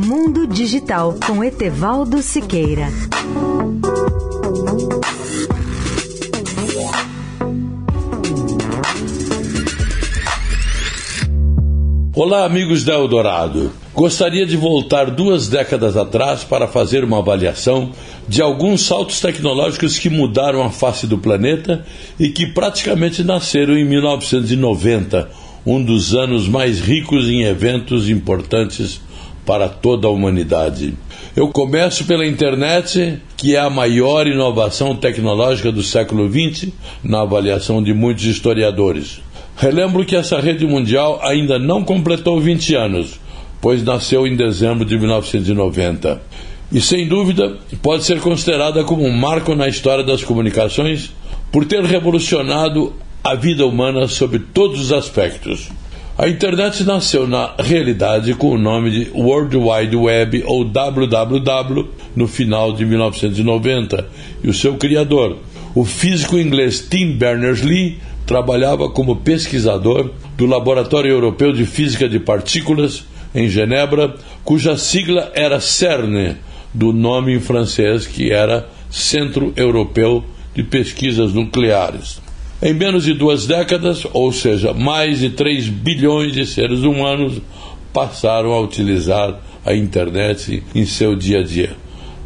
Mundo Digital com Etevaldo Siqueira. Olá, amigos da Eldorado. Gostaria de voltar duas décadas atrás para fazer uma avaliação de alguns saltos tecnológicos que mudaram a face do planeta e que praticamente nasceram em 1990, um dos anos mais ricos em eventos importantes para toda a humanidade. Eu começo pela internet, que é a maior inovação tecnológica do século XX, na avaliação de muitos historiadores. Relembro que essa rede mundial ainda não completou 20 anos, pois nasceu em dezembro de 1990. E sem dúvida pode ser considerada como um marco na história das comunicações por ter revolucionado a vida humana sob todos os aspectos. A internet nasceu na realidade com o nome de World Wide Web ou WWW no final de 1990 e o seu criador, o físico inglês Tim Berners-Lee, trabalhava como pesquisador do Laboratório Europeu de Física de Partículas em Genebra, cuja sigla era CERN, do nome em francês que era Centro Europeu de Pesquisas Nucleares. Em menos de duas décadas, ou seja, mais de 3 bilhões de seres humanos passaram a utilizar a internet em seu dia a dia.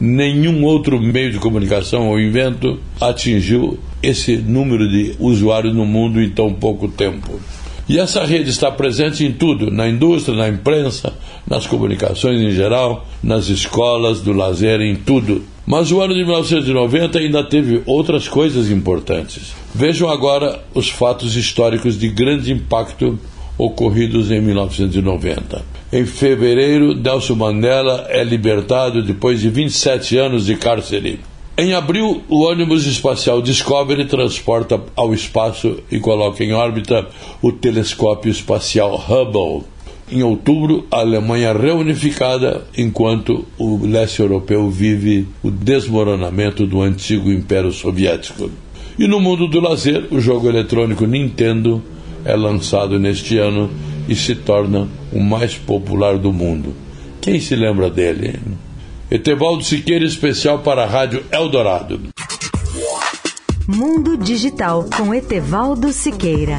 Nenhum outro meio de comunicação ou invento atingiu esse número de usuários no mundo em tão pouco tempo. E essa rede está presente em tudo, na indústria, na imprensa, nas comunicações em geral, nas escolas, do lazer, em tudo. Mas o ano de 1990 ainda teve outras coisas importantes. Vejam agora os fatos históricos de grande impacto ocorridos em 1990. Em fevereiro, Nelson Mandela é libertado depois de 27 anos de cárcere. Em abril, o ônibus espacial Discovery transporta ao espaço e coloca em órbita o telescópio espacial Hubble. Em outubro, a Alemanha reunificada, enquanto o leste europeu vive o desmoronamento do antigo Império Soviético. E no mundo do lazer, o jogo eletrônico Nintendo é lançado neste ano e se torna o mais popular do mundo. Quem se lembra dele? Etevaldo Siqueira, especial para a Rádio Eldorado. Mundo Digital com Etevaldo Siqueira.